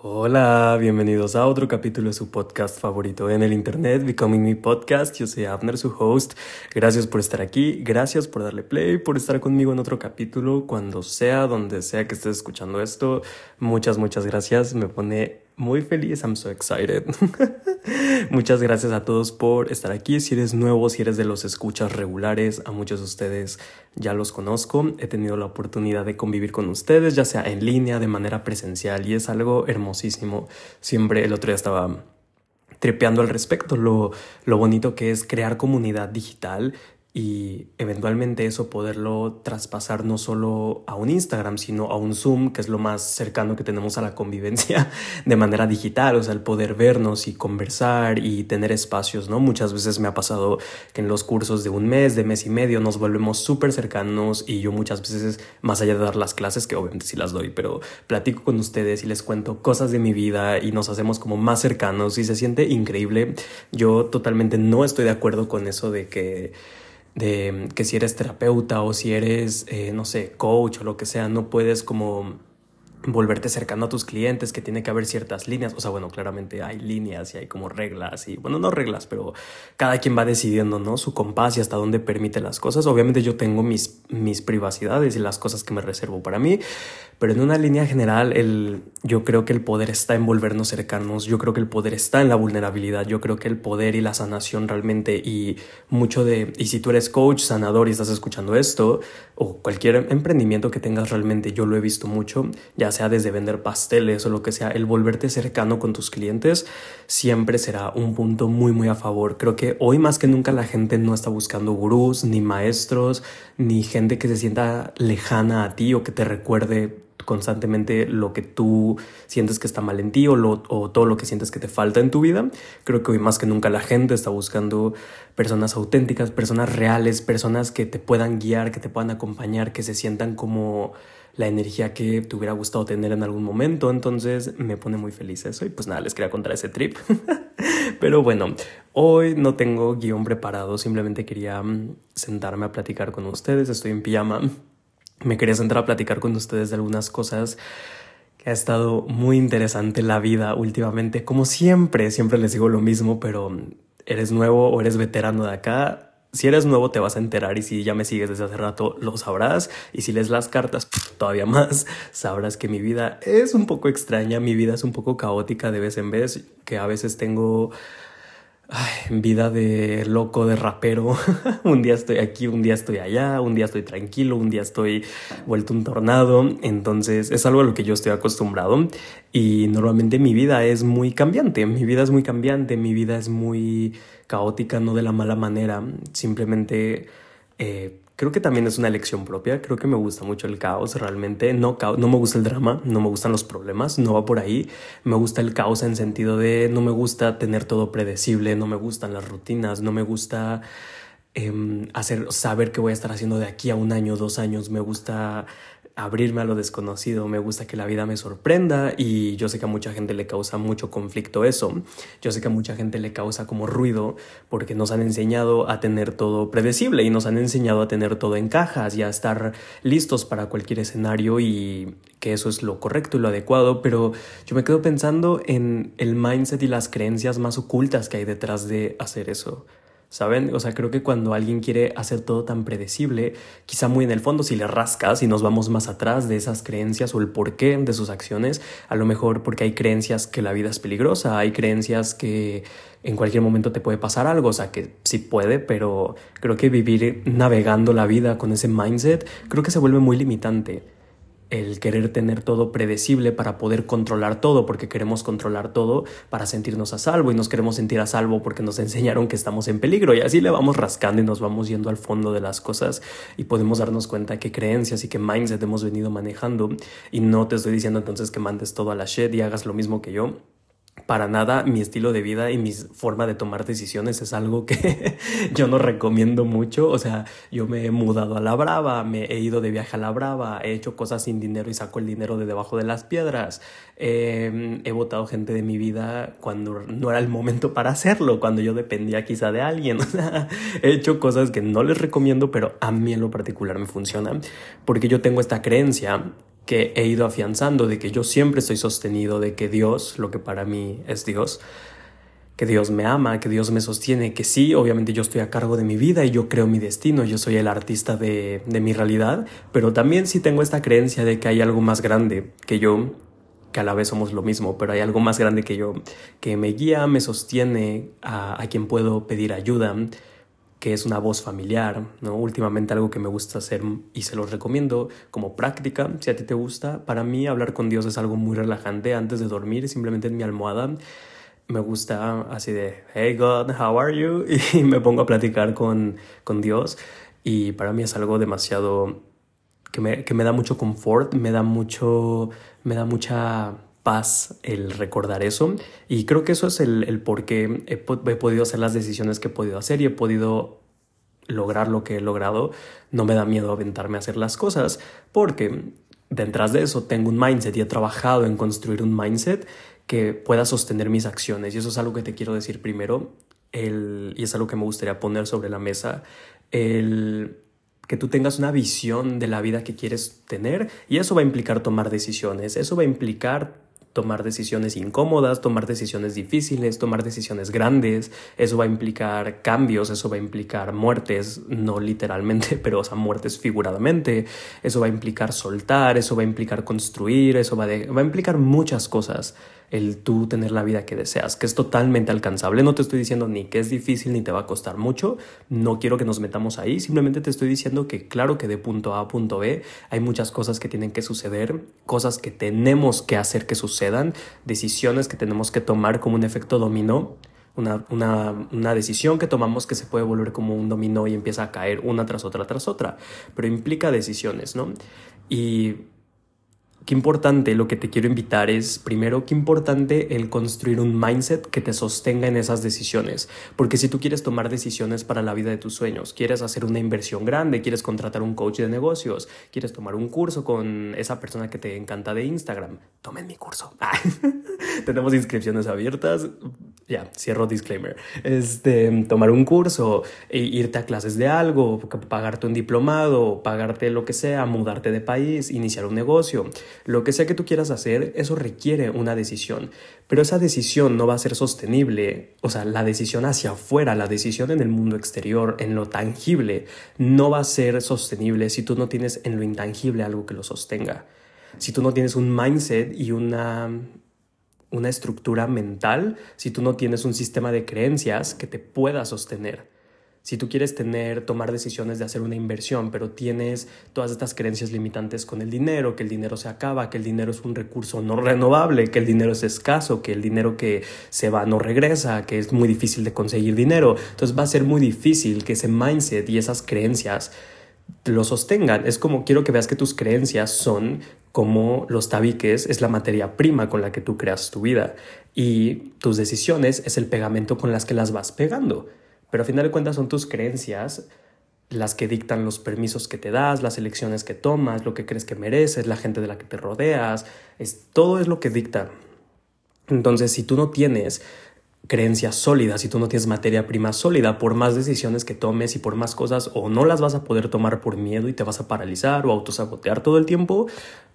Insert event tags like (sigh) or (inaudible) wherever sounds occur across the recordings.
Hola, bienvenidos a otro capítulo de su podcast favorito en el internet, Becoming Me Podcast. Yo soy Abner, su host. Gracias por estar aquí, gracias por darle play, por estar conmigo en otro capítulo, cuando sea, donde sea que estés escuchando esto. Muchas, muchas gracias. Me pone muy feliz. I'm so excited. (laughs) Muchas gracias a todos por estar aquí. Si eres nuevo, si eres de los escuchas regulares, a muchos de ustedes ya los conozco. He tenido la oportunidad de convivir con ustedes, ya sea en línea, de manera presencial, y es algo hermosísimo. Siempre el otro día estaba trepeando al respecto, lo, lo bonito que es crear comunidad digital y eventualmente eso poderlo traspasar no solo a un Instagram, sino a un Zoom, que es lo más cercano que tenemos a la convivencia (laughs) de manera digital, o sea, el poder vernos y conversar y tener espacios, ¿no? Muchas veces me ha pasado que en los cursos de un mes, de mes y medio, nos volvemos súper cercanos y yo muchas veces, más allá de dar las clases, que obviamente sí las doy, pero platico con ustedes y les cuento cosas de mi vida y nos hacemos como más cercanos y se siente increíble. Yo totalmente no estoy de acuerdo con eso de que de que si eres terapeuta o si eres, eh, no sé, coach o lo que sea, no puedes como volverte cercano a tus clientes, que tiene que haber ciertas líneas, o sea, bueno, claramente hay líneas y hay como reglas y, bueno, no reglas, pero cada quien va decidiendo, ¿no? Su compás y hasta dónde permite las cosas. Obviamente yo tengo mis, mis privacidades y las cosas que me reservo para mí, pero en una línea general, el, yo creo que el poder está en volvernos cercanos, yo creo que el poder está en la vulnerabilidad, yo creo que el poder y la sanación realmente y mucho de, y si tú eres coach, sanador y estás escuchando esto, o cualquier emprendimiento que tengas realmente, yo lo he visto mucho, ya sea desde vender pasteles o lo que sea, el volverte cercano con tus clientes siempre será un punto muy, muy a favor. Creo que hoy más que nunca la gente no está buscando gurús, ni maestros, ni gente que se sienta lejana a ti o que te recuerde constantemente lo que tú sientes que está mal en ti o, o todo lo que sientes que te falta en tu vida. Creo que hoy más que nunca la gente está buscando personas auténticas, personas reales, personas que te puedan guiar, que te puedan acompañar, que se sientan como la energía que te hubiera gustado tener en algún momento. Entonces me pone muy feliz eso y pues nada, les quería contar ese trip. (laughs) Pero bueno, hoy no tengo guion preparado, simplemente quería mm, sentarme a platicar con ustedes. Estoy en pijama me quería sentar a platicar con ustedes de algunas cosas que ha estado muy interesante la vida últimamente. Como siempre, siempre les digo lo mismo, pero eres nuevo o eres veterano de acá. Si eres nuevo te vas a enterar y si ya me sigues desde hace rato lo sabrás y si lees las cartas todavía más (laughs) sabrás que mi vida es un poco extraña, mi vida es un poco caótica de vez en vez, que a veces tengo vida de loco, de rapero. (laughs) un día estoy aquí, un día estoy allá, un día estoy tranquilo, un día estoy vuelto un tornado. Entonces es algo a lo que yo estoy acostumbrado y normalmente mi vida es muy cambiante. Mi vida es muy cambiante, mi vida es muy caótica, no de la mala manera. Simplemente eh, Creo que también es una elección propia, creo que me gusta mucho el caos realmente, no, no me gusta el drama, no me gustan los problemas, no va por ahí, me gusta el caos en sentido de no me gusta tener todo predecible, no me gustan las rutinas, no me gusta em, hacer, saber qué voy a estar haciendo de aquí a un año, dos años, me gusta abrirme a lo desconocido, me gusta que la vida me sorprenda y yo sé que a mucha gente le causa mucho conflicto eso, yo sé que a mucha gente le causa como ruido porque nos han enseñado a tener todo predecible y nos han enseñado a tener todo en cajas y a estar listos para cualquier escenario y que eso es lo correcto y lo adecuado, pero yo me quedo pensando en el mindset y las creencias más ocultas que hay detrás de hacer eso. ¿Saben? O sea, creo que cuando alguien quiere hacer todo tan predecible, quizá muy en el fondo si le rascas y nos vamos más atrás de esas creencias o el porqué de sus acciones, a lo mejor porque hay creencias que la vida es peligrosa, hay creencias que en cualquier momento te puede pasar algo, o sea, que sí puede, pero creo que vivir navegando la vida con ese mindset, creo que se vuelve muy limitante el querer tener todo predecible para poder controlar todo, porque queremos controlar todo para sentirnos a salvo y nos queremos sentir a salvo porque nos (laughs) enseñaron que estamos en peligro y así le vamos rascando y nos vamos yendo al fondo de las cosas y podemos darnos cuenta qué creencias y qué mindset hemos venido manejando. Y no te estoy diciendo entonces que mandes todo a la shit y hagas lo mismo que yo para nada mi estilo de vida y mi forma de tomar decisiones es algo que (laughs) yo no recomiendo mucho. O sea, yo me he mudado a la brava, me he ido de viaje a la brava, he hecho cosas sin dinero y saco el dinero de debajo de las piedras. Em, he votado gente de mi vida cuando no era el momento (laughs) para hacerlo, cuando yo dependía quizá de alguien. (laughs) He hecho cosas que no les recomiendo, pero a mí en lo particular me funcionan porque yo tengo esta creencia que he ido afianzando, de que yo siempre estoy sostenido, de que Dios, lo que para mí es Dios, que Dios me ama, que Dios me sostiene, que sí, obviamente yo estoy a cargo de mi vida y yo creo mi destino, yo soy el artista de, de mi realidad, pero también sí tengo esta creencia de que hay algo más grande que yo, que a la vez somos lo mismo, pero hay algo más grande que yo, que me guía, me sostiene, a, a quien puedo pedir ayuda, que es una voz familiar, ¿no? Últimamente algo que me gusta hacer y se los recomiendo como práctica, si a ti te gusta, para mí hablar con Dios es algo muy relajante antes de dormir, simplemente en mi almohada me gusta así de, hey God, how are you? (laughs) Y me pongo a platicar con, con Dios y para mí es algo demasiado que me, que me da mucho confort, me da mucho, me da mucha paz el recordar eso y creo que eso es el, el por qué he, he podido hacer las decisiones que he podido hacer y he podido lograr lo que he logrado. No me da miedo aventarme a hacer las cosas porque detrás de eso tengo un mindset y he trabajado en construir un mindset que pueda sostener mis acciones. Y eso es algo que te quiero decir primero, el, y es algo que me gustaría poner sobre la mesa, el que tú tengas una visión de la vida que quieres tener y eso va a implicar tomar decisiones, eso va a implicar tomar decisiones incómodas, tomar decisiones difíciles, tomar decisiones grandes, eso va a implicar cambios, eso va a implicar muertes, no literalmente, (laughs) pero o sea, muertes figuradamente, eso va a implicar soltar, eso va a implicar construir, eso va, va a implicar muchas cosas. El tú tener la vida que deseas, que es totalmente alcanzable. No te estoy diciendo ni que es difícil ni te va a costar mucho, no quiero que nos metamos ahí, simplemente te estoy diciendo que claro que de punto A a punto B hay muchas cosas que tienen que suceder, cosas que tenemos que hacer que sucedan, decisiones que tenemos que tomar como un efecto dominó. Una, una, una, decisión que tomamos que se puede volver como un dominó y empieza a caer una tras otra tras otra, pero implica decisiones, ¿no? Y qué importante lo que te quiero invitar es, primero, qué importante el construir un mindset que te sostenga en esas decisiones. Porque si tú quieres tomar decisiones para la vida de tus sueños, quieres hacer una inversión grande, quieres contratar un coach de negocios, quieres tomar un curso con esa persona que te encanta de Instagram, tomen mi curso. (laughs) Tenemos inscripciones abiertas. Ya, cierro disclaimer. Este, tomar un curso, e irte a clases de algo, pagarte un diplomado, pagarte lo que sea, mudarte de país, iniciar un negocio lo que sea que tú quieras hacer, eso requiere una decisión, pero esa decisión no va a ser sostenible, o sea, la decisión hacia afuera, la decisión en el mundo exterior, en lo tangible, no va a ser sostenible si tú no tienes en lo intangible algo que lo sostenga. Si tú no tienes un mindset y una una estructura mental, si tú no tienes un sistema de creencias que te pueda sostener. Si tú quieres tener, tomar decisiones de hacer una inversión, pero tienes todas estas creencias limitantes con el dinero, que el dinero se acaba, que el dinero es un recurso no renovable, que el dinero es escaso, que el dinero que se va no regresa, que es muy difícil de conseguir dinero, entonces va a ser muy difícil que ese mindset y esas creencias lo sostengan. Es como quiero que veas que tus creencias son como los tabiques es la materia prima con la que tú creas tu vida y tus decisiones es el pegamento con las que las vas pegando. Pero a final de cuentas son tus creencias las que dictan los permisos que te das, las elecciones que tomas, lo que crees que mereces, la gente de la que te rodeas, es, todo es lo que dicta. Entonces, si tú no tienes creencias sólidas, si tú no tienes materia prima sólida, por más decisiones que tomes y por más cosas, o no las vas a poder tomar por miedo y te vas a paralizar o autosabotear todo el tiempo,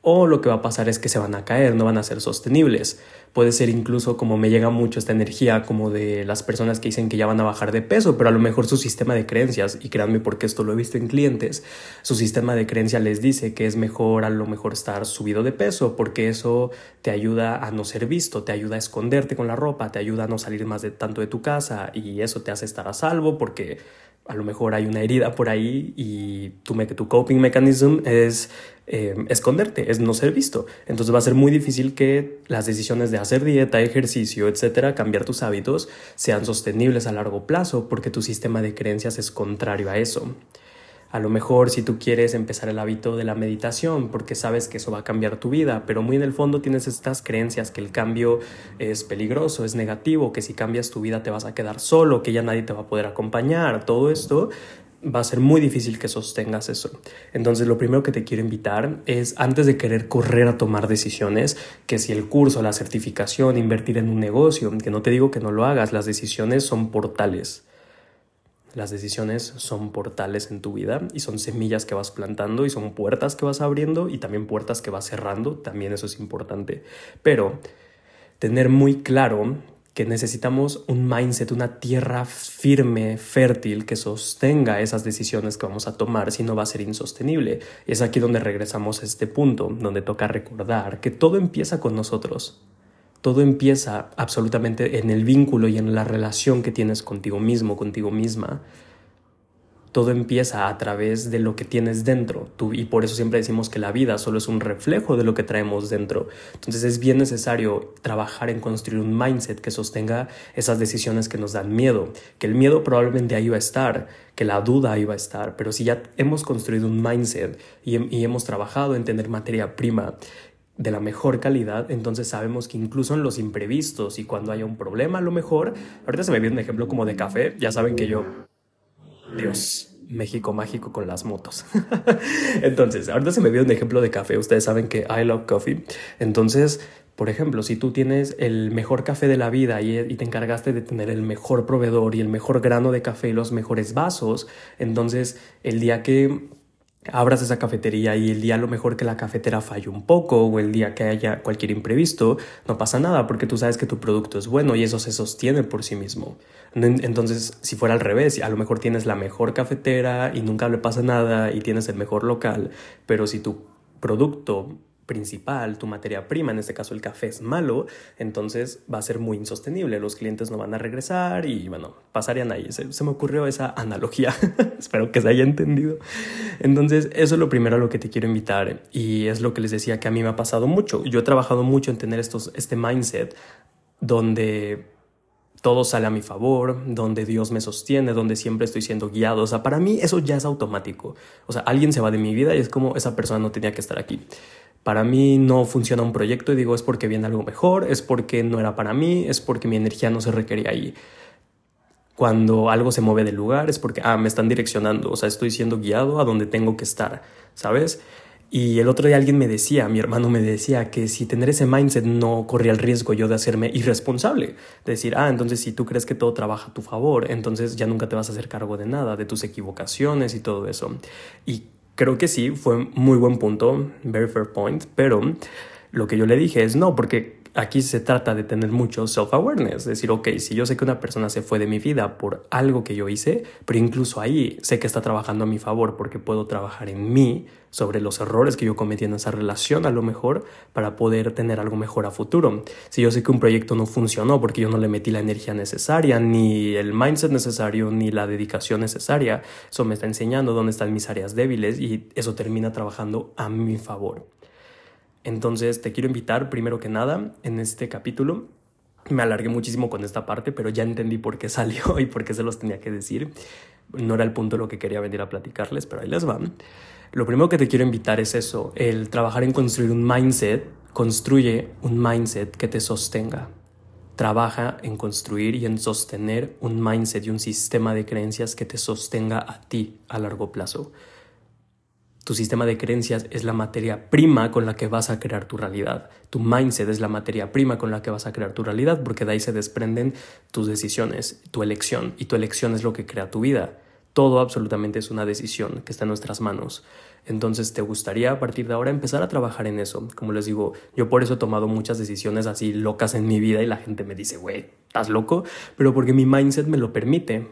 o lo que va a pasar es que se van a caer, no van a ser sostenibles. Puede ser incluso como me llega mucho esta energía como de las personas que dicen que ya van a bajar de peso, pero a lo mejor su sistema de creencias, y créanme porque esto lo he visto en clientes, su sistema de creencias les dice que es mejor a lo mejor estar subido de peso porque eso te ayuda a no ser visto, te ayuda a esconderte con la ropa, te ayuda a no salir más de tanto de tu casa y eso te hace estar a salvo porque a lo mejor hay una herida por ahí y tu, tu coping mechanism es eh, esconderte, es no ser visto. Entonces va a ser muy difícil que las decisiones de hacer dieta, ejercicio, etcétera, cambiar tus hábitos, sean sostenibles a largo plazo porque tu sistema de creencias es contrario a eso. A lo mejor si tú quieres empezar el hábito de la meditación porque sabes que eso va a cambiar tu vida, pero muy en el fondo tienes estas creencias que el cambio es peligroso, es negativo, que si cambias tu vida te vas a quedar solo, que ya nadie te va a poder acompañar, todo esto va a ser muy difícil que sostengas eso. Entonces lo primero que te quiero invitar es antes de querer correr a tomar decisiones, que si el curso, la certificación, invertir en un negocio, que no te digo que no lo hagas, las decisiones son portales Las decisiones son portales en tu vida y son semillas que vas plantando y son puertas que vas abriendo y también puertas que vas cerrando, también eso es importante. Pero tener muy claro que necesitamos un mindset, una tierra firme, fértil, que sostenga esas decisiones que vamos a tomar, si no va a ser insostenible. Y es aquí donde regresamos a este punto, donde toca recordar que todo empieza con nosotros. Todo empieza absolutamente en el vínculo y en la relación que tienes contigo mismo, contigo misma. Todo empieza a través de lo que tienes dentro. Tú, y por eso siempre decimos que la vida solo es un reflejo de lo que traemos dentro. Entonces es bien necesario trabajar en construir un mindset que sostenga esas decisiones que nos dan miedo. Que el miedo probablemente ahí va a estar, que la duda ahí va a estar. Pero si ya hemos construido un mindset y, y hemos trabajado en tener materia prima de la mejor calidad, entonces sabemos que incluso en los imprevistos y cuando haya un problema, a lo mejor, ahorita se me viene un ejemplo como de café, ya saben que yo, Dios, México mágico con las motos. (laughs) entonces, ahorita se me viene un ejemplo de café, ustedes saben que I love coffee, entonces... Por ejemplo, si tú tienes el mejor café de la vida y, te encargaste de tener el mejor proveedor y el mejor grano de café y los mejores vasos, entonces el día que abras esa cafetería y el día a lo mejor que la cafetera falle un poco o el día que haya cualquier imprevisto, no pasa nada porque tú sabes que tu producto es bueno y eso se sostiene por sí mismo. Entonces, si fuera al revés, a lo mejor tienes la mejor cafetera y nunca le pasa nada y tienes el mejor local, pero si tu producto principal, tu materia prima, en este caso el café es malo, entonces va a ser muy insostenible, los clientes no van a regresar y bueno, pasarían ahí. Se, me ocurrió esa analogía, (laughs) espero que se haya entendido. Entonces, eso es lo primero a lo que te quiero invitar y es lo que les decía que a mí me ha pasado mucho. Yo he trabajado mucho en tener estos, este mindset donde todo sale a mi favor, donde Dios me sostiene, donde siempre estoy siendo guiado. O sea, para mí eso ya es automático. O sea, alguien se va de mi vida y es como esa persona no tenía que estar aquí para mí no funciona un proyecto y digo es porque viene algo mejor, es porque no era para mí, es porque mi energía no se requería ahí. Cuando algo se mueve del lugar es porque, ah, me están direccionando, o sea, estoy siendo guiado a donde tengo que estar, ¿sabes? Y el otro día alguien me decía, mi hermano me decía que si tener ese mindset no corría el riesgo yo de hacerme irresponsable. De decir, ah, entonces si tú crees que todo trabaja a tu favor, entonces ya nunca te vas a hacer cargo de nada, de tus equivocaciones y todo eso. Y Creo que sí, fue muy buen punto, very fair point, pero lo que yo le dije es no, porque aquí se trata de tener mucho self-awareness, es decir, ok, si yo sé que una persona se fue de mi vida por algo que yo hice, pero incluso ahí sé que está trabajando a mi favor porque puedo trabajar en mí sobre los errores que yo cometí en esa relación a lo mejor para poder tener algo mejor a futuro. Si yo sé que un proyecto no funcionó porque yo no le metí la energía necesaria, ni el mindset necesario, ni la dedicación necesaria, eso me está enseñando dónde están mis áreas débiles y eso termina trabajando a mi favor. Entonces te quiero invitar primero que nada en este capítulo. Me alargué muchísimo con esta parte, pero ya entendí por qué (laughs) salió y por qué se los tenía que decir. No era el punto lo que quería venir a platicarles, pero ahí les van. Lo primero que te quiero invitar es eso, el trabajar en construir un mindset, construye un mindset que te sostenga. Trabaja en construir y en sostener un mindset y un sistema de creencias que te sostenga a ti a largo plazo. Tu sistema de creencias es la materia prima con la que vas a crear tu realidad. Tu mindset es la materia prima con la que vas a crear tu realidad porque de ahí se desprenden tus decisiones, tu elección y tu elección es lo que crea tu vida. Todo absolutamente es una decisión que está en nuestras manos. Entonces, ¿te gustaría a partir de ahora empezar a trabajar en eso? Como les digo, yo por eso he tomado muchas decisiones así locas en mi vida y la gente me dice, güey, ¿estás loco? Pero porque mi mindset me lo permite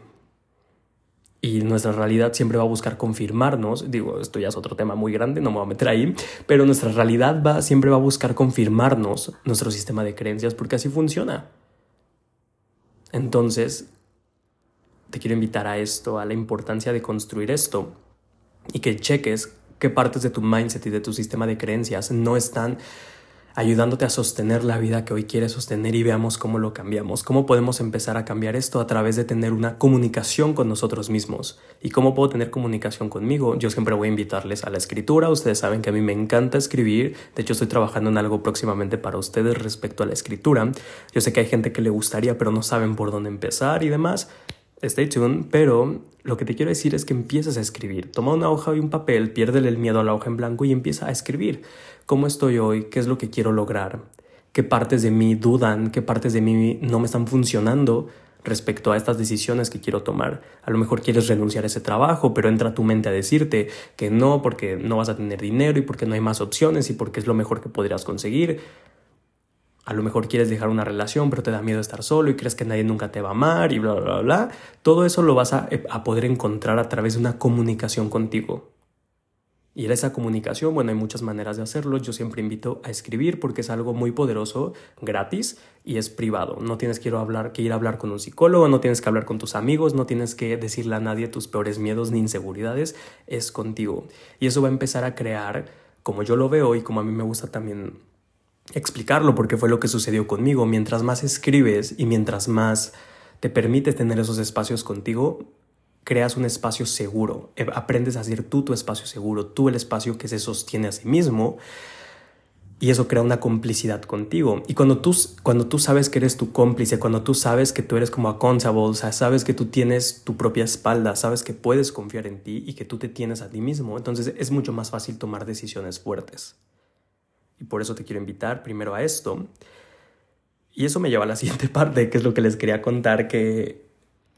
y nuestra realidad siempre va a buscar confirmarnos, digo, esto ya es otro tema muy grande, no me voy a meter ahí, pero nuestra realidad va, siempre va a buscar confirmarnos nuestro sistema de creencias porque así funciona. Entonces, te quiero invitar a esto, a la importancia de construir esto y que cheques qué partes de tu mindset y de tu sistema de creencias no están ayudándote a sostener la vida que hoy quieres sostener y veamos cómo lo cambiamos, cómo podemos empezar a cambiar esto a través de tener una comunicación con nosotros mismos. ¿Y cómo puedo tener comunicación conmigo? Yo siempre voy a invitarles a la escritura, ustedes saben que a mí me encanta escribir, de hecho estoy trabajando en algo próximamente para ustedes respecto a la escritura. Yo sé que hay gente que le gustaría pero no saben por dónde empezar y demás. Stay tuned, pero lo que te quiero decir es que empieces a escribir. Toma una hoja y un papel, piérdele el miedo a la hoja en blanco y empieza a escribir cómo estoy hoy, qué es lo que quiero lograr, qué partes de mí dudan, qué partes de mí no me están funcionando, respecto a estas decisiones que quiero tomar. A lo mejor quieres renunciar a ese trabajo, pero entra tu mente a decirte que no porque no vas a tener dinero y porque no hay más opciones y porque es lo mejor que podrías conseguir. A lo mejor quieres dejar una relación, pero te da miedo estar solo y crees que nadie nunca te va a amar y bla, bla, bla. Todo eso lo vas a, a poder encontrar a través de una comunicación contigo. Y en esa comunicación, bueno, hay muchas maneras de hacerlo. Yo siempre invito a escribir porque es algo muy poderoso, gratis y es privado. No tienes que ir a hablar, que ir a hablar con un psicólogo, no tienes que hablar con tus amigos, no tienes que decirle a nadie tus peores miedos ni inseguridades, es contigo. Y eso va a empezar a crear, como yo lo veo y como a mí me gusta también explicarlo porque fue lo que sucedió conmigo, mientras más escribes y mientras más te permites tener esos espacios contigo, creas un espacio seguro, eh, aprendes a hacer tú tu espacio seguro, tú el espacio que se sostiene a sí mismo y eso crea una complicidad contigo. Y cuando tú, cuando tú sabes que eres tu cómplice, cuando tú sabes que tú eres como accountable, o sabes que tú tienes tu propia espalda, sabes que puedes confiar en ti y que tú te tienes a ti mismo, entonces es mucho más fácil tomar decisiones fuertes. Y por eso te quiero invitar primero a esto. Y eso me lleva a la (laughs) siguiente parte, que es lo que les quería contar, que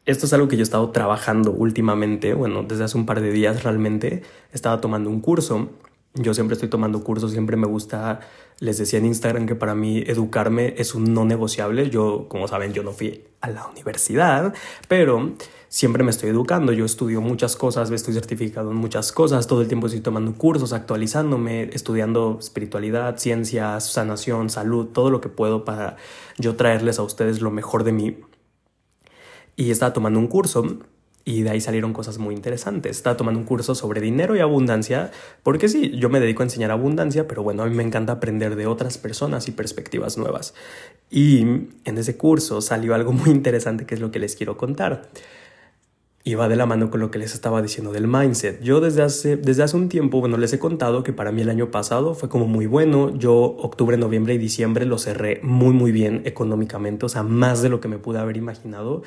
esto es algo que yo he estado trabajando últimamente, bueno, desde hace un par de días realmente, estaba tomando un curso. Yo siempre estoy tomando cursos, siempre me gusta, les decía en Instagram que para mí educarme es un no negociable. Yo, como saben, yo no fui a la universidad, pero siempre me estoy educando. Yo estudio muchas cosas, estoy certificado en muchas cosas, todo el tiempo estoy tomando cursos, actualizándome, estudiando espiritualidad, ciencias, sanación, salud, todo lo que puedo para yo traerles a ustedes lo mejor de mí y estaba tomando un curso y de ahí salieron cosas muy interesantes. Estaba tomando un curso sobre dinero y abundancia, porque sí, yo me dedico a enseñar abundancia, pero bueno, a mí me encanta aprender de otras personas y perspectivas nuevas. Y en ese curso salió algo muy interesante que es lo que les quiero contar. Y va de la mano con lo que les estaba diciendo del mindset. Yo desde hace, desde hace un tiempo, bueno, les he contado que para mí el año pasado fue como muy bueno. Yo octubre, noviembre y diciembre lo cerré muy, muy bien económicamente, o sea, más de lo que me pude haber imaginado.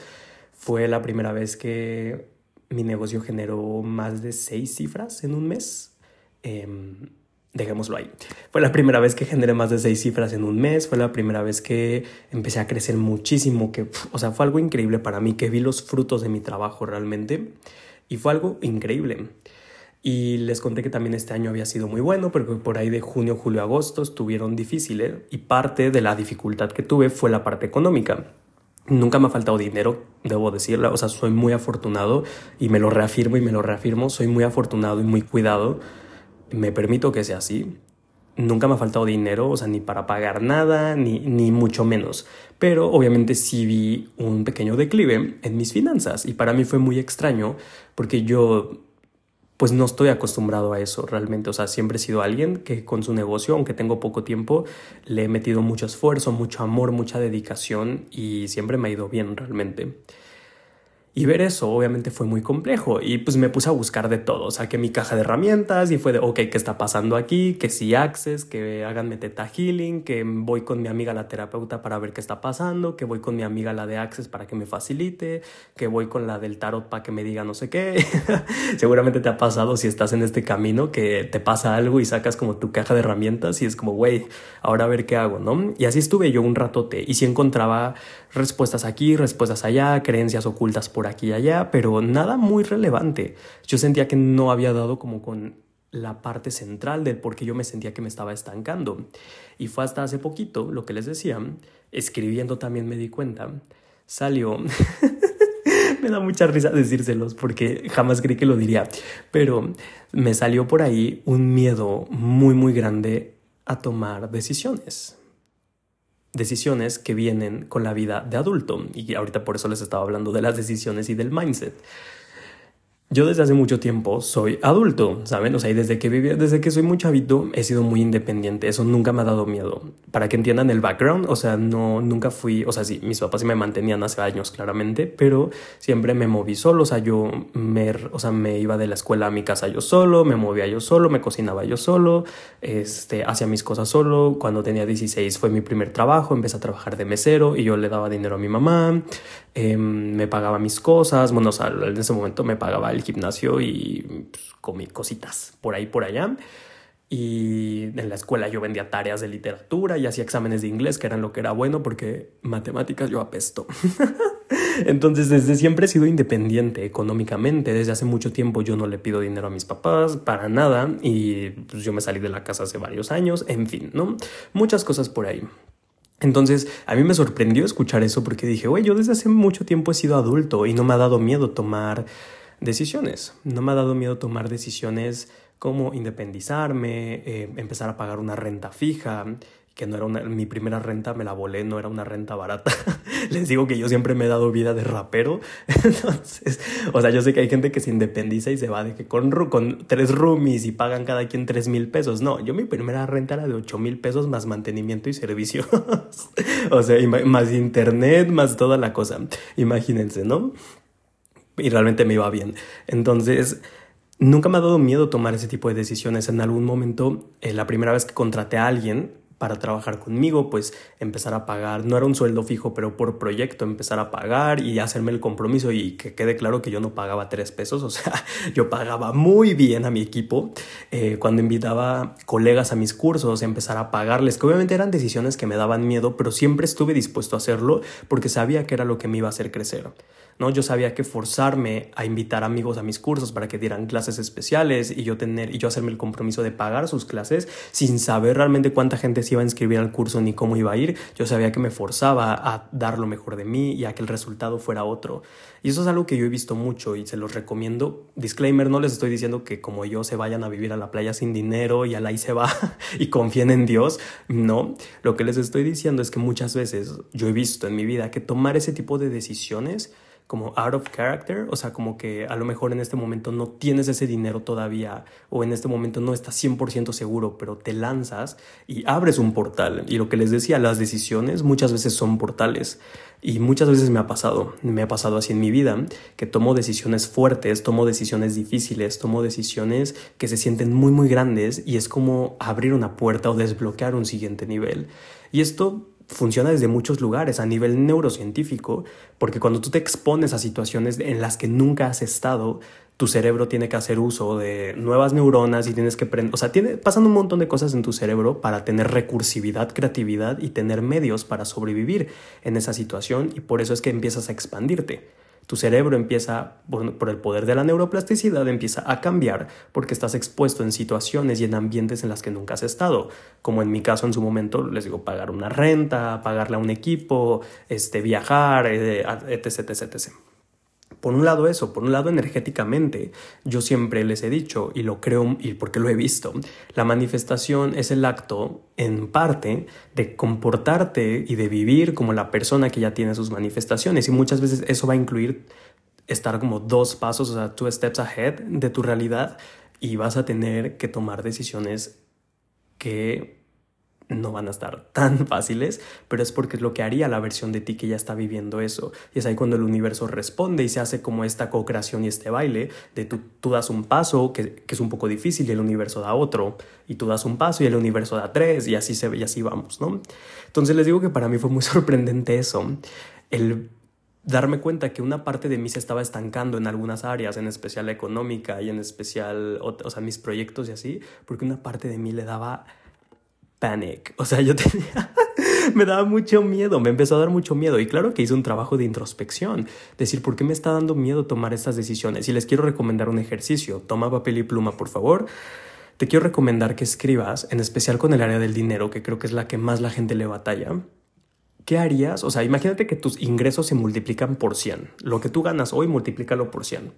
Fue la primera vez que mi negocio generó más de seis cifras en un mes. Em, dejémoslo ahí. Fue la primera vez que generé más de seis cifras en un mes. Fue la primera vez que empecé a crecer muchísimo. Que, o sea, fue algo increíble para mí, que vi los frutos de mi trabajo realmente. Y fue algo increíble. Y les conté que también este año había sido muy bueno, porque por ahí de junio, julio, agosto estuvieron difíciles. Y parte de la dificultad que tuve fue la parte económica. Nunca me ha faltado dinero, debo decirlo. O sea, soy muy afortunado y me lo reafirmo y me lo reafirmo. Soy muy afortunado y muy cuidado. Me permito que sea así. Nunca me ha faltado dinero, o sea, ni para pagar nada, ni, ni mucho menos. Pero obviamente sí vi un pequeño declive en mis finanzas y para mí fue muy extraño porque yo pues no estoy acostumbrado a eso realmente. O sea, siempre he sido alguien que con su negocio, aunque tengo poco tiempo, le he metido mucho esfuerzo, mucho amor, mucha dedicación y siempre me ha ido bien realmente. Y ver eso obviamente fue muy complejo y pues me puse a buscar de todo, saqué mi caja de herramientas y fue de, ok, ¿qué está pasando aquí? Que si Access, que háganme Teta Healing, que voy con mi amiga la terapeuta para ver qué está pasando, que voy con mi amiga la de Access para que me facilite, que voy con la del tarot para que me diga no sé qué. (laughs) Seguramente te ha pasado si estás en este camino que te pasa algo y sacas como tu caja de herramientas y es como, güey, ahora a ver qué hago, ¿no? Y así estuve yo un ratote y si encontraba respuestas aquí, respuestas allá, creencias ocultas por aquí y allá, pero nada muy relevante. Yo sentía que no había dado como con la parte central del por qué yo me sentía que me estaba estancando. Y fue hasta hace poquito, lo que les decía, escribiendo también me di cuenta, salió... (laughs) me da mucha risa decírselos porque jamás creí que lo diría, pero me salió por ahí un miedo muy, muy grande a tomar decisiones decisiones que vienen con la vida de adulto. Y ahorita por eso les estaba hablando de las decisiones y del mindset. Yo desde hace mucho tiempo soy adulto, ¿saben? O sea, y desde que viví, desde que soy muy chavito he sido muy independiente, eso nunca me ha dado miedo. Para que entiendan el background, o sea, no, nunca fui, o sea, sí, mis papás sí me mantenían hace años claramente, pero siempre me moví solo, o sea, yo me, o sea, me iba de la escuela a mi casa yo solo, me movía yo solo, me cocinaba yo solo, este, hacía mis cosas solo. Cuando tenía 16 fue mi primer trabajo, empecé a trabajar de mesero y yo le daba dinero a mi mamá, Em, me pagaba mis cosas, bueno, o sea, en ese momento me pagaba el gimnasio y pues, comí cositas por ahí, por allá. Y en la escuela yo vendía tareas de literatura y hacía exámenes de inglés, que eran lo que era bueno, porque matemáticas yo apesto. (laughs) Entonces, desde siempre he sido independiente económicamente. Desde hace mucho tiempo yo no le pido dinero a mis papás para nada y pues, yo me salí de la casa hace varios años. En fin, ¿no? Muchas cosas por ahí. Entonces, a mí me sorprendió escuchar eso porque dije, güey, yo desde hace mucho tiempo he sido adulto y no me ha dado miedo tomar decisiones. No me ha dado miedo tomar decisiones como independizarme, eh, empezar a pagar una renta fija, que no era una, mi primera renta, me la volé, no era una renta barata. (laughs) Les digo que yo siempre me he dado vida de rapero. (laughs) Entonces, o sea, yo sé que hay gente que se independiza y se va de que con, con tres roomies y pagan cada quien tres mil pesos. No, yo mi primera renta era de ocho mil pesos más mantenimiento y servicios. (laughs) o sea, más internet, más toda la cosa. Imagínense, ¿no? Y realmente me iba bien. Entonces, Nunca me ha dado miedo tomar ese tipo de decisiones. En algún momento, eh, la primera vez que contraté a alguien, para trabajar conmigo, pues empezar a pagar, no era un sueldo fijo, pero por proyecto empezar a pagar y hacerme el compromiso y que quede claro que yo no pagaba tres pesos, (laughs) o sea, yo pagaba muy bien a mi equipo eh, cuando invitaba colegas a mis cursos, empezar a pagarles, que obviamente eran decisiones que me daban miedo, pero siempre estuve dispuesto a hacerlo porque sabía que era lo que me iba a hacer crecer. ¿No? Yo sabía que forzarme a invitar amigos a mis cursos para que dieran clases especiales y yo tener y yo hacerme el compromiso de pagar sus clases sin saber realmente cuánta gente se iba a inscribir al curso ni cómo iba a ir, yo sabía que me forzaba a dar lo mejor de mí y a que el resultado fuera otro. Y eso es algo que yo he visto mucho y se los recomiendo. Disclaimer, no les estoy diciendo que como yo se vayan a vivir a la playa sin dinero y a la y se va (laughs) y confíen en Dios. No, lo que les estoy diciendo es que muchas veces yo he visto en mi vida que tomar ese tipo de decisiones como out of character, o sea, como que a lo mejor en este momento no tienes ese dinero todavía o en este momento no estás 100% seguro, pero te lanzas y abres un portal. Y lo que les decía, las decisiones muchas veces son portales y muchas veces me ha pasado, me ha pasado así en mi vida, que tomo decisiones fuertes, tomo decisiones difíciles, tomo decisiones que se sienten muy muy grandes y es como abrir una puerta o desbloquear un siguiente nivel. Y esto funciona desde muchos lugares a nivel neurocientífico, porque cuando tú te expones a situaciones en las que nunca has estado, tu cerebro tiene que hacer uso de nuevas neuronas y tienes que prender, o sea, tiene, pasan un montón de cosas en tu cerebro para tener recursividad, creatividad y tener medios para sobrevivir en esa situación y por eso es que empiezas a expandirte tu cerebro empieza, por, el poder de la neuroplasticidad, empieza a cambiar porque estás expuesto en situaciones y en ambientes en las que nunca has estado. Como en mi caso en su momento, les digo, pagar una renta, pagarle a un equipo, este, viajar, etc, etc, etc. Por un lado eso, por un lado energéticamente, yo siempre les he dicho y lo creo y porque lo he visto, la manifestación es el acto en parte de comportarte y de vivir como la persona que ya tiene sus manifestaciones y muchas veces eso va a incluir estar como dos pasos, o sea, two steps ahead de tu realidad y vas a tener que tomar decisiones que no van a estar (laughs) tan fáciles, pero es porque es lo que haría la versión de ti que ya está viviendo eso. Y es ahí cuando el universo responde y se hace como esta co-creación y este baile de tú, tú das un paso que, que, es un poco difícil y el universo da otro, y tú das un paso y el universo da tres, y así se y así vamos, ¿no? Entonces les digo que para mí fue muy (laughs) sorprendente eso, el darme cuenta que una parte de mí se estaba estancando en algunas áreas, en especial la económica y en especial, o sea, mis proyectos y así, porque una parte de mí le daba panic. O sea, yo (laughs) tenía, me daba mucho miedo, me empezó a dar mucho miedo. Y claro que hice un trabajo de introspección, decir, ¿por qué me está dando miedo tomar estas decisiones? Y les quiero recomendar un ejercicio. Toma papel y pluma, por favor. Te quiero recomendar que escribas, en especial con el área del dinero, que creo que es la que más la gente le batalla. ¿Qué harías? O sea, imagínate que tus ingresos se multiplican por 100. Lo que tú ganas hoy, multiplícalo por 100.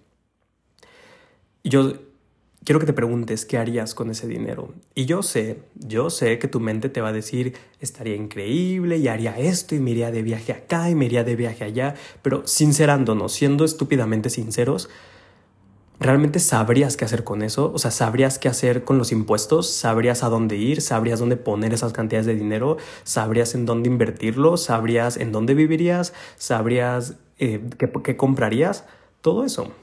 Y yo quiero que te preguntes qué harías con ese dinero. Y yo sé, yo sé que tu mente te va a decir, estaría increíble y haría esto y me iría de viaje acá y me iría de viaje allá, pero sincerándonos, siendo estúpidamente sinceros, ¿realmente sabrías qué hacer con eso? O sea, ¿sabrías qué hacer con los impuestos? ¿Sabrías a dónde ir? ¿Sabrías dónde poner esas cantidades de dinero? ¿Sabrías en dónde invertirlo? ¿Sabrías en dónde vivirías? ¿Sabrías eh, qué, qué comprarías? Todo eso.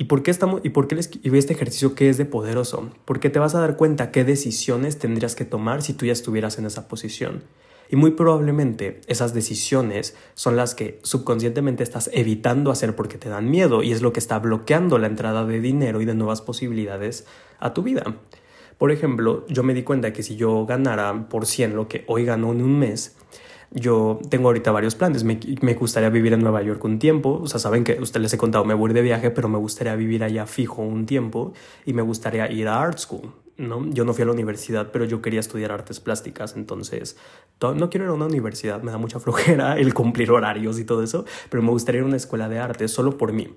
¿Y por qué, estamos, y por qué les, y este ejercicio que es de poderoso? Porque te vas a dar cuenta qué decisiones tendrías que tomar si tú ya estuvieras en esa posición. Y muy probablemente esas decisiones son las que subconscientemente estás evitando hacer porque te dan miedo y es lo que está bloqueando la entrada de dinero y de nuevas posibilidades a tu vida. Por ejemplo, yo me di cuenta que si yo ganara por 100 lo que hoy gano en un mes, yo tengo ahorita varios planes. Me, me, gustaría vivir en Nueva York un tiempo. O sea, saben que ustedes les he contado, me voy de viaje, pero me gustaría vivir allá fijo un tiempo y me gustaría ir a Art School. ¿no? Yo no fui a la universidad, pero yo quería estudiar artes plásticas, entonces no quiero ir a una universidad, me da mucha (laughs) flojera el cumplir horarios y todo eso, pero me gustaría ir a una escuela de arte solo por mí,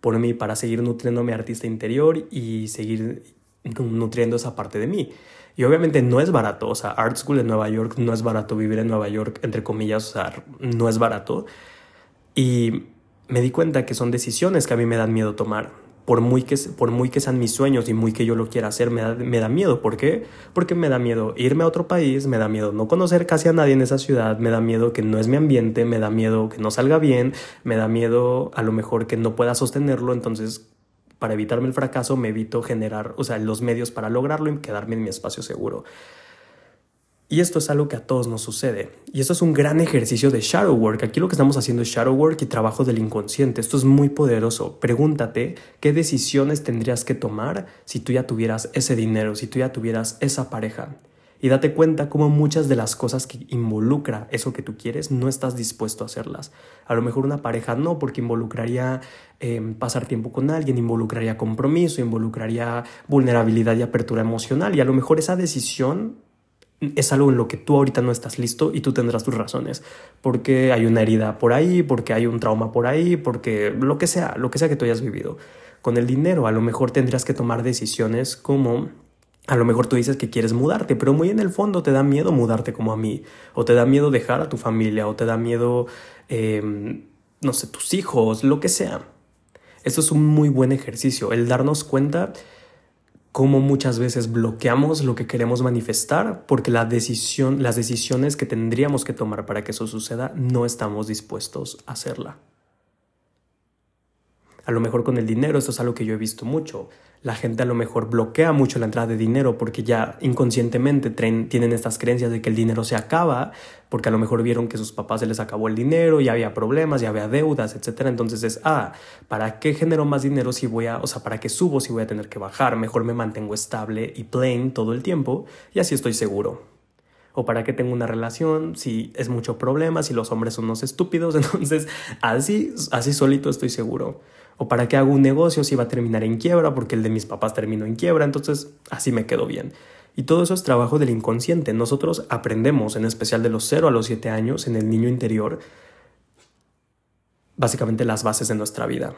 por mí, para seguir nutriendo mi artista interior y seguir nutriendo esa parte de mí. Y obviamente no es barato, o sea, Art School en Nueva York no es barato, vivir en Nueva York, entre comillas, o sea, no es barato. Y me di cuenta que son decisiones que a mí me dan miedo tomar. Por muy, que, por muy que sean mis sueños y muy que yo lo quiera hacer, me da, me da miedo. ¿Por qué? Porque me da miedo irme a otro país, me da miedo no conocer casi a nadie en esa ciudad, me da miedo que no es mi ambiente, me da miedo que no salga bien, me da miedo a lo mejor que no pueda sostenerlo. Entonces, para evitarme el fracaso me evito generar, o sea, los medios para lograrlo y quedarme en mi espacio seguro. Y esto es algo que a todos nos sucede. Y esto es un gran ejercicio de shadow work. Aquí lo que estamos haciendo es shadow work y trabajo del inconsciente. Esto es muy poderoso. Pregúntate qué decisiones tendrías que tomar si tú ya tuvieras ese dinero, si tú ya tuvieras esa pareja y date cuenta cómo muchas de las cosas que involucra eso que tú quieres no estás dispuesto a hacerlas. A lo mejor una pareja no, porque involucraría em, pasar tiempo con alguien, involucraría compromiso, involucraría vulnerabilidad y apertura emocional y a lo mejor esa decisión es algo en lo que tú ahorita no estás listo y tú tendrás tus razones, porque hay una herida por ahí, porque hay un trauma por ahí, porque lo que sea, lo que sea que tú hayas vivido. Con el dinero a lo mejor tendrías que tomar decisiones como a lo mejor tú dices que quieres mudarte, pero muy en el fondo te da miedo mudarte como a mí, o te da miedo dejar a tu familia, o te da miedo, em, no sé, tus hijos, lo que sea. Esto es un muy buen ejercicio, el darnos cuenta cómo muchas veces bloqueamos lo que queremos manifestar porque la decisión, las decisiones que tendríamos que tomar para que eso suceda no estamos dispuestos a hacerla. A lo mejor con el dinero, esto es algo que yo he visto mucho la gente a lo mejor bloquea mucho la entrada de dinero porque ya inconscientemente tienen estas creencias de que el dinero se acaba, porque a lo mejor vieron que sus papás se les acabó el dinero, ya había problemas, ya había deudas, etc. Entonces es, ah, ¿para qué genero más dinero si voy a, o sea, ¿para qué subo si voy a tener que bajar? Mejor me mantengo estable y plain todo el tiempo y así estoy seguro. O para qué tengo una relación si es mucho problema, si los hombres son unos estúpidos, (laughs) entonces así, así solito estoy seguro o para qué hago un negocio si va a terminar en quiebra porque el de mis papás terminó en quiebra, entonces así me quedo bien. Y todo eso es trabajo del inconsciente. Nosotros aprendemos, en especial de los 0 a los 7 años, en el niño interior, básicamente las bases de nuestra vida.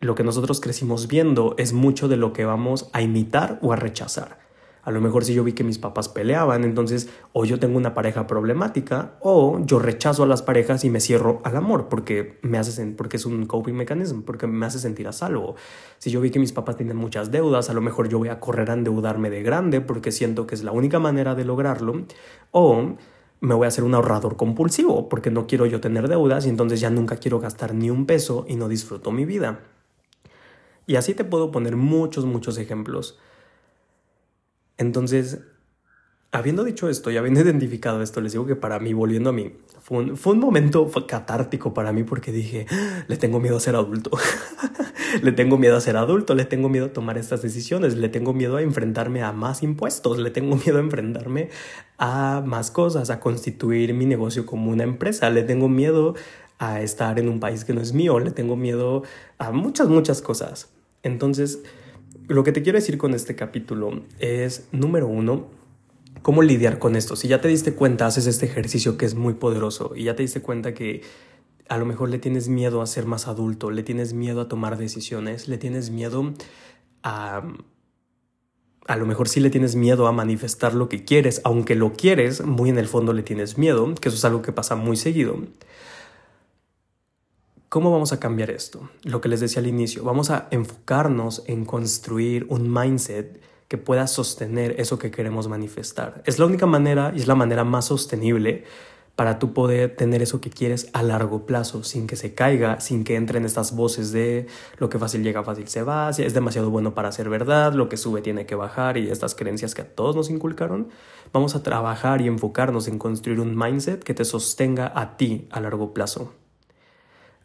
Lo que nosotros crecimos viendo es mucho de lo que vamos a imitar o a rechazar. A lo mejor si yo vi que mis papás peleaban, entonces o yo tengo una pareja problemática o yo rechazo a las parejas y me cierro al amor porque me hace porque es un coping mechanism, porque me hace sentir a salvo. Si yo vi que mis papás tienen muchas deudas, a lo mejor yo voy a correr a endeudarme de grande porque siento que es la única manera de lograrlo o me voy a hacer un ahorrador compulsivo porque no quiero yo tener deudas y entonces ya nunca quiero gastar ni un peso y no disfruto mi vida. Y así te puedo poner muchos, muchos ejemplos. Entonces, habiendo dicho esto y habiendo (laughs) identificado esto, les digo que para mí, volviendo a mí, fue un, fue un momento catártico para mí porque dije, ah, le tengo miedo a ser adulto, (laughs) le tengo miedo a ser adulto, le tengo miedo a tomar estas decisiones, le tengo miedo a enfrentarme a más impuestos, le tengo (laughs) miedo a enfrentarme a más cosas, a constituir mi negocio como una empresa, le tengo miedo a estar en un país que no es mío, le tengo miedo a muchas, muchas cosas. Entonces, lo que te quiero decir con este capítulo es, número uno, cómo lidiar con esto. Si ya te diste cuenta, haces este ejercicio que es muy poderoso y ya te diste cuenta que a lo mejor le tienes miedo a ser más adulto, le tienes miedo a tomar decisiones, le tienes miedo a... A lo mejor sí le tienes miedo a manifestar lo que quieres, aunque lo quieres, muy en el fondo le tienes miedo, que eso es algo que pasa muy seguido. ¿Cómo vamos a cambiar esto? Lo que les decía al inicio, vamos a enfocarnos en construir un mindset que pueda sostener eso que queremos manifestar. Es la única manera y es la manera más sostenible para tú poder tener eso que quieres a largo plazo, sin que se caiga, sin que entren estas voces de lo que fácil llega, fácil se va, es demasiado bueno para ser verdad, lo que sube tiene que bajar y estas creencias que a todos nos inculcaron. Vamos a trabajar y enfocarnos en construir un mindset que te sostenga a ti a largo plazo.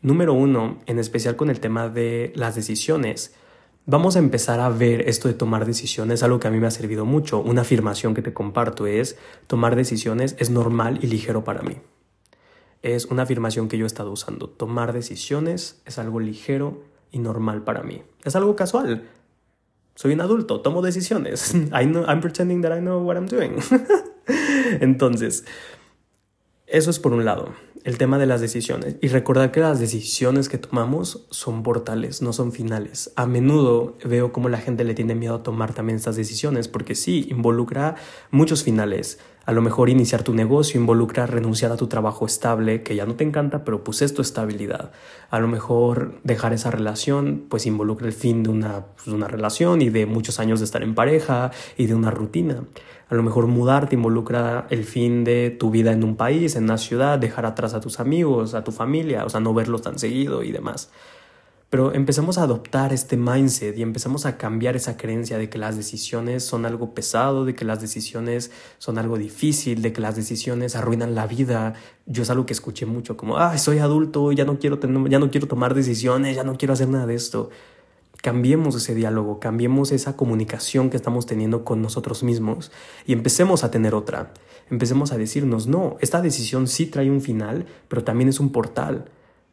Número uno, en especial con el tema de las decisiones, vamos a empezar a ver esto de tomar decisiones, algo que a mí me ha servido mucho. Una afirmación que te comparto es, tomar decisiones es normal y ligero para mí. Es una afirmación que yo he estado usando. Tomar decisiones es algo ligero y normal para mí. Es algo casual. Soy un adulto, tomo decisiones. (laughs) I know, I'm pretending that I know what I'm doing. (laughs) Entonces, eso es por un lado el tema de las decisiones y recordar que las decisiones que tomamos son portales, no son finales. A menudo veo cómo la gente le tiene miedo a tomar también estas decisiones porque sí, involucra muchos finales. A lo mejor iniciar tu negocio involucra renunciar a tu trabajo estable, que ya no te encanta, pero pues es tu estabilidad. A lo mejor dejar esa relación, pues involucra el fin de una, pues, una relación y de muchos años de estar en pareja y de una rutina. A lo mejor mudarte involucra el fin de tu vida en un país, en una ciudad, dejar atrás a tus amigos, a tu familia, o sea, no verlos tan seguido y demás. Pero empezamos a adoptar este mindset y empezamos a cambiar esa creencia de que las decisiones son algo pesado, de que las decisiones son algo difícil, de que las decisiones arruinan la vida. Yo es algo que escuché mucho, como, ah, soy adulto, ya no quiero, ya no quiero tomar decisiones, ya no quiero hacer nada de esto. Cambiemos ese diálogo, cambiemos esa comunicación que estamos teniendo con nosotros mismos y empecemos a tener otra. Empecemos a decirnos, no, esta decisión sí trae un final, pero también es un portal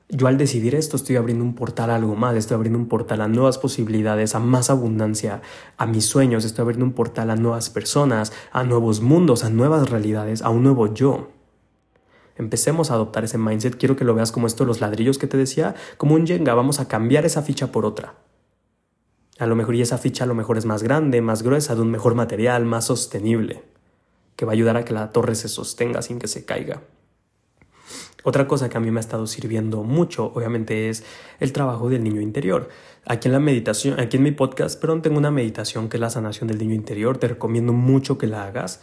yo al decidir esto estoy abriendo un portal a algo más, estoy abriendo un portal a nuevas posibilidades, a más abundancia, a mis sueños, estoy abriendo un portal a nuevas personas, a nuevos mundos, a nuevas realidades, a un nuevo yo. Empecemos a adoptar ese mindset, quiero que lo veas como esto, los ladrillos que te decía, como un Jenga, vamos a cambiar esa ficha por otra. A lo mejor y esa ficha a lo mejor es más grande, más gruesa, de un mejor material, más sostenible, que va a ayudar a que la torre se sostenga sin que se caiga. Otra cosa que a mí me ha estado sirviendo mucho, obviamente, es el trabajo del niño interior. Aquí en la meditación, aquí en mi podcast, perdón, tengo una meditación que es la sanación del niño interior. Te recomiendo mucho que la hagas.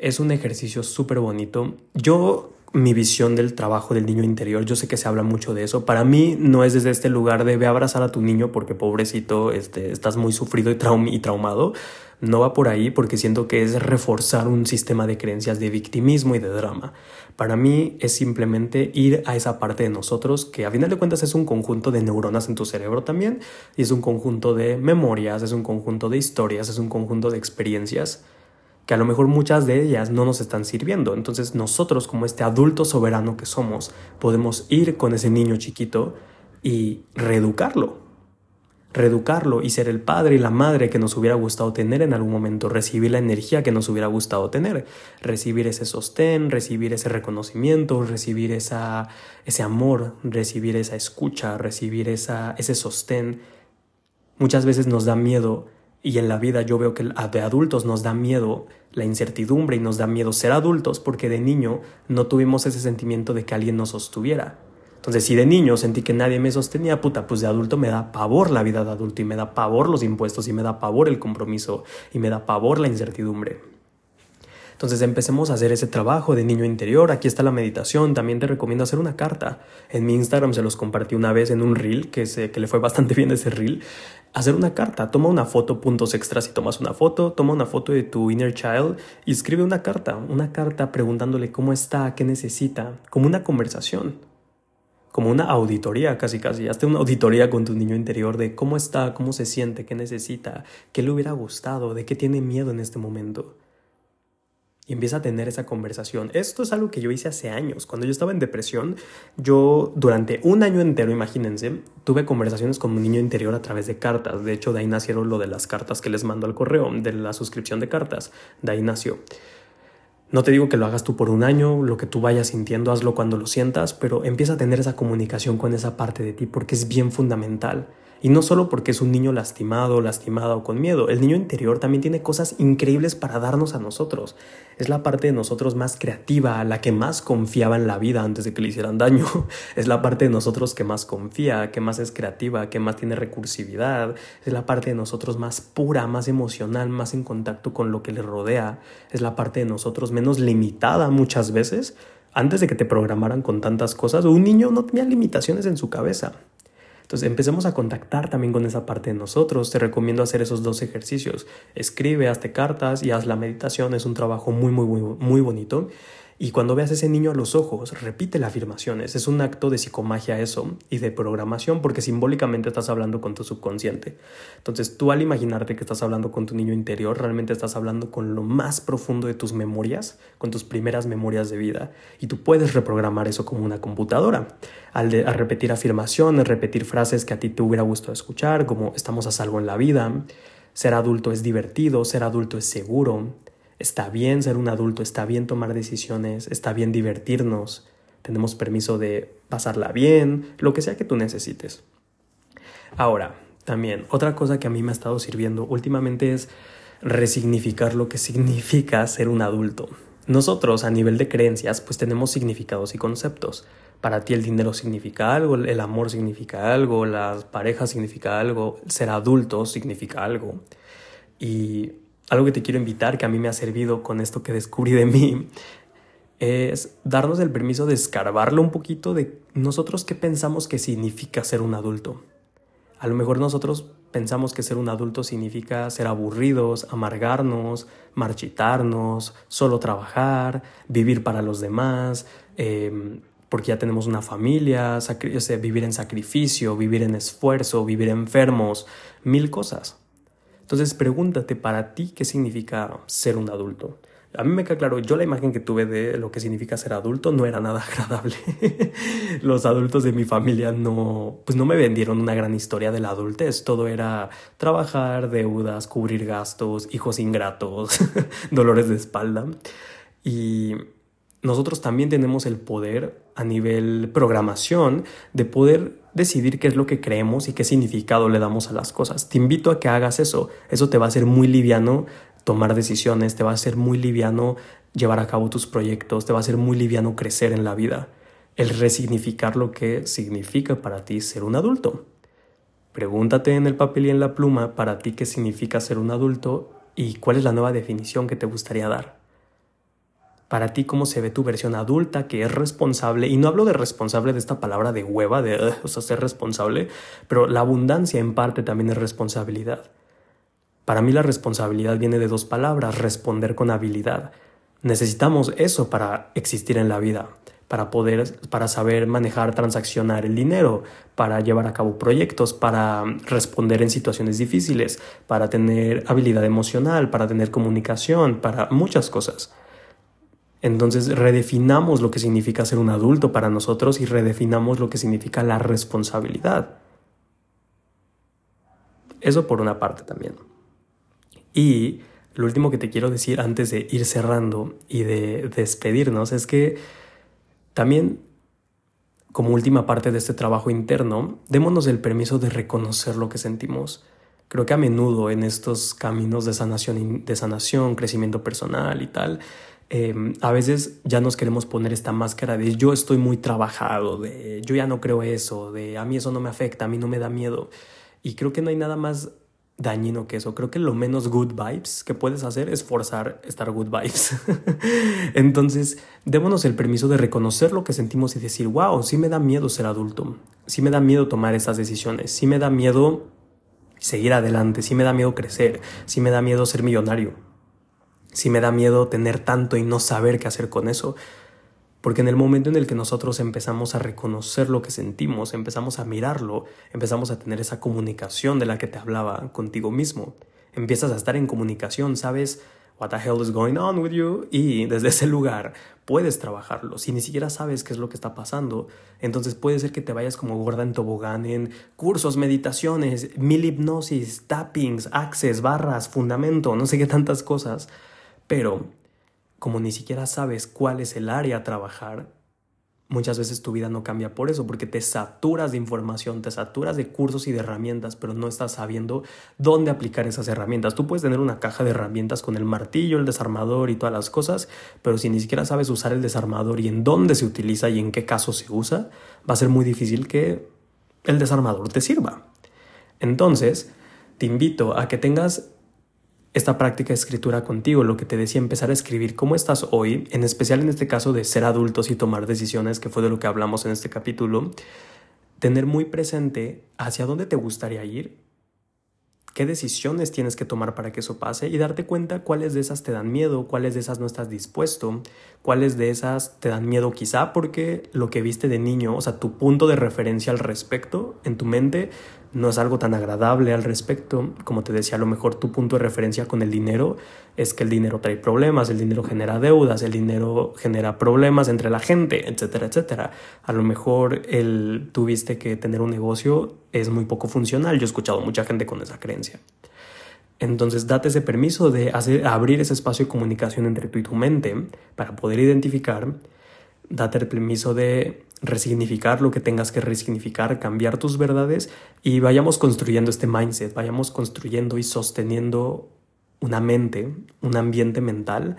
Es un ejercicio súper bonito. Yo mi visión del trabajo del niño interior. Yo sé que se habla mucho de eso. Para mí no es desde este lugar de ve abrazar a tu niño porque pobrecito, este, estás muy sufrido y, y traumado. No va por ahí porque siento que es reforzar un sistema de creencias de victimismo y de drama. Para mí es simplemente ir a esa parte de nosotros que a final de cuentas es un conjunto de neuronas en tu cerebro también y es un conjunto de memorias, es un conjunto de historias, es un conjunto de experiencias que a lo mejor muchas de ellas no nos están sirviendo. Entonces nosotros como este adulto soberano que somos podemos ir con ese niño chiquito y reeducarlo. Reeducarlo y ser el padre y la madre que nos hubiera gustado tener en algún momento, recibir la energía que nos hubiera gustado tener, recibir ese sostén, recibir ese reconocimiento, recibir esa, ese amor, recibir esa escucha, recibir esa, ese sostén. Muchas veces nos da miedo y en la vida yo veo que de adultos nos da miedo la incertidumbre y nos da miedo ser adultos porque de niño no tuvimos ese sentimiento de que alguien nos sostuviera. Entonces, si de niño sentí que nadie me sostenía, puta, pues de adulto me da pavor la vida de adulto y me da pavor los impuestos y me da pavor el compromiso y me da pavor la incertidumbre. Entonces empecemos a hacer ese trabajo de niño interior. Aquí está la meditación. También te recomiendo hacer una carta. En mi Instagram se los compartí una vez en un reel, que, sé que le fue bastante (laughs) bien ese reel. Hacer una carta. Toma una foto, puntos extras si tomas una foto. Toma una foto de tu inner child y escribe una carta. Una carta preguntándole cómo está, qué necesita. Como una conversación como una auditoría casi casi, hazte una auditoría con tu niño interior de cómo está, cómo se siente, qué necesita, qué le hubiera gustado, de qué tiene miedo en este momento y empieza a tener esa conversación. Esto es algo que yo hice hace años. Cuando yo estaba en depresión, yo durante un año entero, imagínense, tuve conversaciones con mi niño interior a través de cartas. De hecho, de ahí nacieron lo de las cartas que les mando al correo, de la suscripción de cartas. De ahí nació. No te digo que lo hagas tú por un año, lo que tú vayas sintiendo, hazlo cuando lo sientas, pero empieza a tener esa comunicación con esa parte de ti porque es bien fundamental. Y no solo porque es un niño lastimado, lastimado o con miedo, el niño interior también tiene cosas increíbles para darnos a nosotros. Es la parte de nosotros más creativa, la que más confiaba en la vida antes de que le hicieran daño. (laughs) Es la parte de nosotros que más confía, que más es creativa, que más tiene recursividad. Es la parte de nosotros más pura, más emocional, más en contacto con lo que le rodea. Es la parte de nosotros menos limitada muchas veces. Antes de que te programaran con tantas cosas, un niño no tenía limitaciones en su cabeza. Entonces empecemos a contactar también con esa parte de nosotros. Te recomiendo hacer esos dos ejercicios. Escribe, hazte cartas y haz la meditación. Es un trabajo muy, muy, muy, muy bonito. Y cuando veas a ese niño a los ojos, repite las afirmaciones. Es un acto de psicomagia eso y de programación porque simbólicamente estás hablando con tu subconsciente. Entonces tú al imaginarte que estás hablando con tu niño interior, realmente estás hablando con lo más profundo de tus memorias, con tus primeras memorias de vida. Y tú puedes reprogramar eso como una computadora. Al, de, repetir afirmaciones, repetir frases que a ti te hubiera gustado escuchar, como estamos a salvo en la vida, ser adulto es divertido, ser adulto es seguro, Está bien ser un adulto, está bien tomar decisiones, está bien divertirnos, tenemos permiso de pasarla bien, lo que sea que tú necesites. Ahora, también, otra cosa que a mí me ha estado sirviendo últimamente es resignificar lo que significa ser un adulto. Nosotros, a nivel de creencias, pues tenemos significados y conceptos. Para ti el dinero significa algo, el amor significa algo, las parejas significa algo, ser adulto significa algo. Y algo que te quiero invitar, que a mí me ha servido con esto que descubrí de mí, es darnos el permiso de escarbarlo un poquito de nosotros qué pensamos que significa ser un adulto. A lo mejor nosotros pensamos que ser un adulto significa ser aburridos, amargarnos, marchitarnos, solo trabajar, vivir para los demás, em, porque ya tenemos una familia, vivir en sacrificio, vivir en esfuerzo, vivir enfermos, mil cosas. Entonces pregúntate para ti qué significa ser un adulto. A mí me queda claro, yo la imagen que tuve de lo que significa ser adulto no era nada (laughs) agradable. Los adultos de mi familia no, pues no me vendieron una gran historia de la adultez. Todo era trabajar, deudas, cubrir gastos, hijos ingratos, (laughs) dolores de espalda. Y nosotros también tenemos el poder a nivel programación de poder decidir qué es lo que creemos y qué significado le damos a las cosas. Te invito a que hagas eso. Eso te va a hacer muy liviano tomar decisiones, te va a hacer muy liviano llevar a cabo tus proyectos, te va a hacer muy liviano crecer en la vida. El resignificar lo que significa para ti ser un adulto. Pregúntate en el papel y en la pluma para ti qué significa ser un adulto y cuál es la nueva definición que te gustaría dar para ti cómo se ve tu versión adulta, que es responsable, y no hablo de responsable de esta palabra de hueva, de, sea, ser responsable, pero la abundancia en parte también es responsabilidad. Para mí la responsabilidad viene de dos palabras, responder con habilidad. Necesitamos eso para existir en la vida, para poder, para saber manejar, transaccionar el dinero, para llevar a cabo proyectos, para responder en situaciones difíciles, para tener habilidad emocional, para tener comunicación, para muchas cosas. Entonces redefinamos lo que significa ser un adulto para nosotros y redefinamos lo que significa la responsabilidad. Eso por una parte también. Y lo último que te quiero decir antes de ir cerrando y de despedirnos es que también como última parte de este trabajo interno, démonos el permiso de reconocer lo que sentimos. Creo que a menudo en estos caminos de sanación, de sanación, crecimiento personal y tal, Em, a veces ya nos queremos poner esta máscara de yo estoy muy trabajado, de yo ya no creo eso, de a mí eso no me afecta, a mí no me da miedo. Y creo que no hay nada más dañino que eso. Creo que lo menos good vibes que puedes hacer es forzar estar good vibes. (laughs) Entonces, démonos el permiso de reconocer lo que sentimos y decir, wow, sí me da miedo ser adulto, sí me da miedo tomar estas decisiones, sí me da miedo seguir adelante, sí me da miedo crecer, sí me da miedo ser millonario si me da miedo tener tanto y no saber qué hacer con eso. Porque en el momento en el que nosotros empezamos a reconocer lo que sentimos, empezamos a mirarlo, empezamos a tener esa comunicación de la que te hablaba contigo mismo. Empiezas a estar en comunicación, sabes what the hell is going on with you y desde ese lugar puedes trabajarlo. Si ni siquiera sabes qué es lo que está pasando, entonces puede ser que te vayas como gorda en tobogán en cursos, meditaciones, mil hipnosis, tappings, access, barras, fundamento, no sé qué tantas cosas pero como ni siquiera sabes cuál es el área a trabajar, muchas veces tu vida no cambia por eso, porque te saturas de información, te saturas de cursos y de herramientas, pero no estás sabiendo dónde aplicar esas herramientas. Tú puedes tener una caja de herramientas con el martillo, el desarmador y todas las cosas, pero si ni siquiera sabes usar el desarmador y en dónde se utiliza y en qué caso se usa, va a ser muy difícil que el desarmador te sirva. Entonces, te invito a que tengas esta práctica de escritura contigo, lo que te decía, empezar a escribir cómo estás hoy, en especial en este caso de ser adultos y tomar decisiones, que fue de lo que hablamos en este capítulo, tener muy presente hacia dónde te gustaría ir, qué decisiones tienes que tomar para que eso pase y darte cuenta cuáles de esas te dan miedo, cuáles de esas no estás dispuesto, cuáles de esas te dan miedo quizá porque lo que viste de niño, o sea, tu punto de referencia al respecto en tu mente no es algo tan agradable al respecto. Como te decía, a lo mejor tu punto de referencia con el dinero es que el dinero trae problemas, el dinero genera deudas, el dinero genera problemas entre la gente, etcétera, etcétera. A lo mejor el tuviste que tener un negocio es muy poco funcional. Yo he escuchado mucha gente con esa creencia. Entonces, date ese permiso de hacer, abrir ese espacio de comunicación entre tú y tu mente para poder identificar. Date el permiso de resignificar lo que tengas que resignificar, cambiar tus verdades y vayamos construyendo este mindset, vayamos construyendo y sosteniendo una mente, un ambiente mental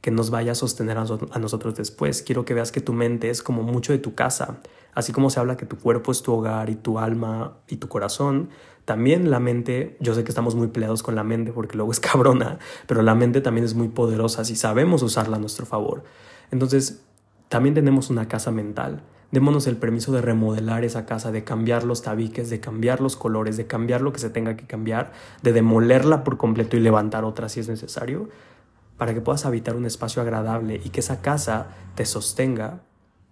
que nos vaya a sostener a, nosotros después. Quiero que veas que tu mente es como mucho de tu casa, así como se habla que tu cuerpo es tu hogar y tu alma y tu corazón, también la mente, yo sé que estamos muy peleados con la mente porque luego es (laughs) cabrona, pero la mente también es muy poderosa si sabemos usarla a nuestro favor. Entonces, también tenemos una casa mental. Démonos el permiso de remodelar esa casa, de cambiar los tabiques, de cambiar los colores, de cambiar lo que se tenga que cambiar, de demolerla por completo y levantar otra si es necesario, para que puedas habitar un espacio agradable y que esa casa te sostenga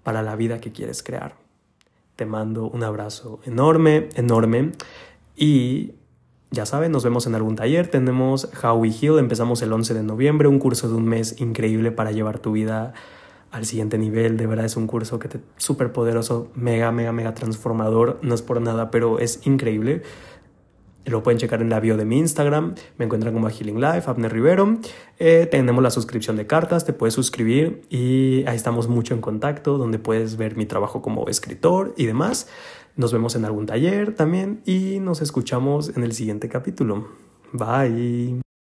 para la vida que quieres crear. Te mando un abrazo enorme, enorme y ya saben, nos vemos en algún taller. Tenemos How We Heal, empezamos el 11 de noviembre, un curso de un mes increíble para llevar tu vida al siguiente nivel. De verdad es un curso que te súper poderoso, mega, mega, mega transformador. No es por nada, pero es increíble. Lo pueden checar en la bio de mi Instagram. Me encuentran como Healing Life, Abner Rivero. Eh, tenemos la suscripción de cartas, te puedes suscribir y ahí estamos mucho en contacto, donde puedes ver mi trabajo como escritor y demás. Nos vemos en algún taller también y nos escuchamos en el siguiente capítulo. Bye.